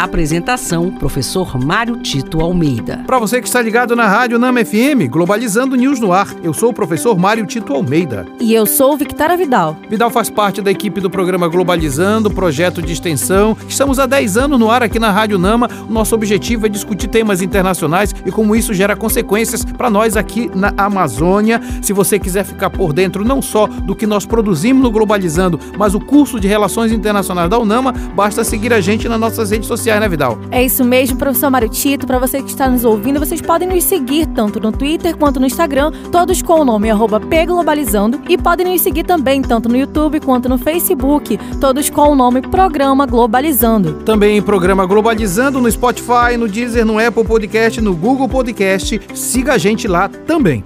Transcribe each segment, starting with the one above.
Apresentação: Professor Mário Tito Almeida. Para você que está ligado na Rádio Nama FM, Globalizando News no ar, eu sou o professor Mário Tito Almeida. E eu sou Victoria Vidal. Vidal faz parte da equipe do programa Globalizando, projeto de extensão. Estamos há 10 anos no ar aqui na Rádio Nama. O nosso objetivo é discutir temas internacionais e como isso gera consequências para nós aqui na Amazônia. Se você quiser ficar por dentro não só do que nós produzimos no Globalizando, mas o curso de Relações Internacionais da UNAMA, basta seguir a gente nas nossas redes sociais sociais, né, Vidal? É isso mesmo, professor Mário Tito. Para você que está nos ouvindo, vocês podem nos seguir tanto no Twitter quanto no Instagram, todos com o nome arroba pglobalizando. E podem nos seguir também tanto no YouTube quanto no Facebook, todos com o nome Programa Globalizando. Também Programa Globalizando no Spotify, no Deezer, no Apple Podcast, no Google Podcast. Siga a gente lá também.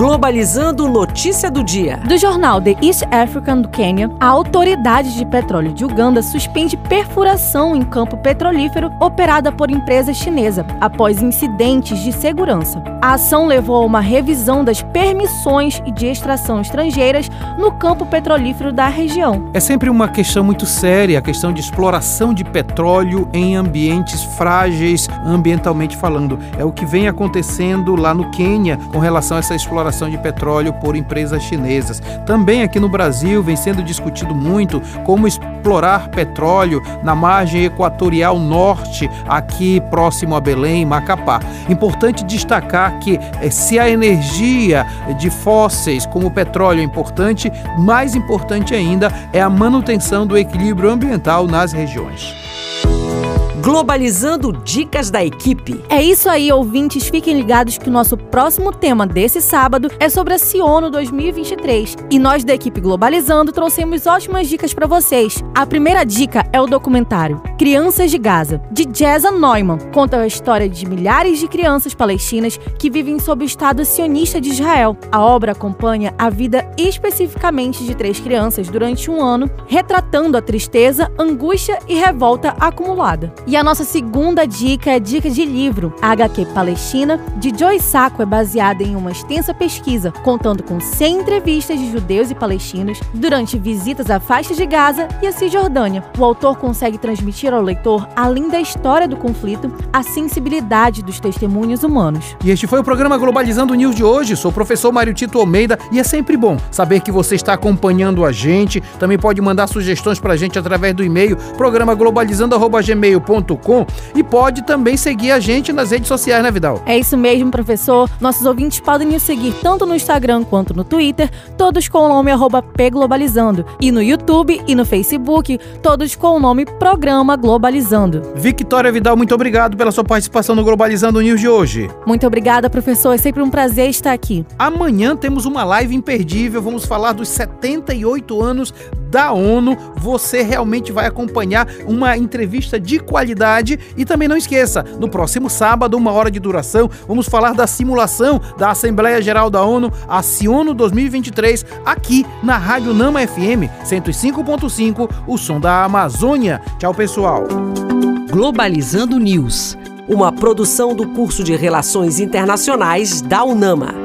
Globalizando notícia do dia. Do jornal The East African do Quênia, a autoridade de petróleo de Uganda suspende perfuração em campo petrolífero operada por empresa chinesa após incidentes de segurança. A ação levou a uma revisão das permissões de extração estrangeiras no campo petrolífero da região. É sempre uma questão muito séria a questão de exploração de petróleo em ambientes frágeis, ambientalmente falando. É o que vem acontecendo lá no Quênia com relação a essa exploração exploração de petróleo por empresas chinesas. Também aqui no Brasil vem sendo discutido muito como explorar petróleo na margem equatorial norte, aqui próximo a Belém, Macapá. Importante destacar que eh, se a energia de fósseis como o petróleo é importante, mais importante ainda é a manutenção do equilíbrio ambiental nas regiões. Globalizando Dicas da Equipe. É isso aí, ouvintes. Fiquem ligados que o nosso próximo tema desse sábado é sobre a Ciono 2023. E nós da equipe Globalizando trouxemos ótimas dicas para vocês. A primeira dica é o documentário Crianças de Gaza, de Jeza Neumann. Conta a história de milhares de crianças palestinas que vivem sob o Estado sionista de Israel. A obra acompanha a vida especificamente de três crianças durante um ano, retratando a tristeza, angústia e revolta acumulada. E a nossa segunda dica é dica de livro. A HQ Palestina, de Joy Sacco, é baseada em uma extensa pesquisa, contando com 100 entrevistas de judeus e palestinos durante visitas à faixa de Gaza e a Cisjordânia. O autor consegue transmitir ao leitor, além da história do conflito, a sensibilidade dos testemunhos humanos. E este foi o programa Globalizando News de hoje. Sou o professor Mário Tito Almeida e é sempre bom saber que você está acompanhando a gente. Também pode mandar sugestões para a gente através do e-mail e pode também seguir a gente nas redes sociais, né, Vidal? É isso mesmo, professor. Nossos ouvintes podem nos seguir tanto no Instagram quanto no Twitter, todos com o nome pglobalizando. E no YouTube e no Facebook, todos com o nome Programa Globalizando. Victoria Vidal, muito obrigado pela sua participação no Globalizando News de hoje. Muito obrigada, professor. É sempre um prazer estar aqui. Amanhã temos uma live imperdível. Vamos falar dos 78 anos da ONU. Você realmente vai acompanhar uma entrevista de qualidade. E também não esqueça, no próximo sábado, uma hora de duração, vamos falar da simulação da Assembleia Geral da ONU, a Ciono 2023, aqui na Rádio Nama FM 105.5, o som da Amazônia. Tchau, pessoal. Globalizando News, uma produção do curso de Relações Internacionais da UNAMA.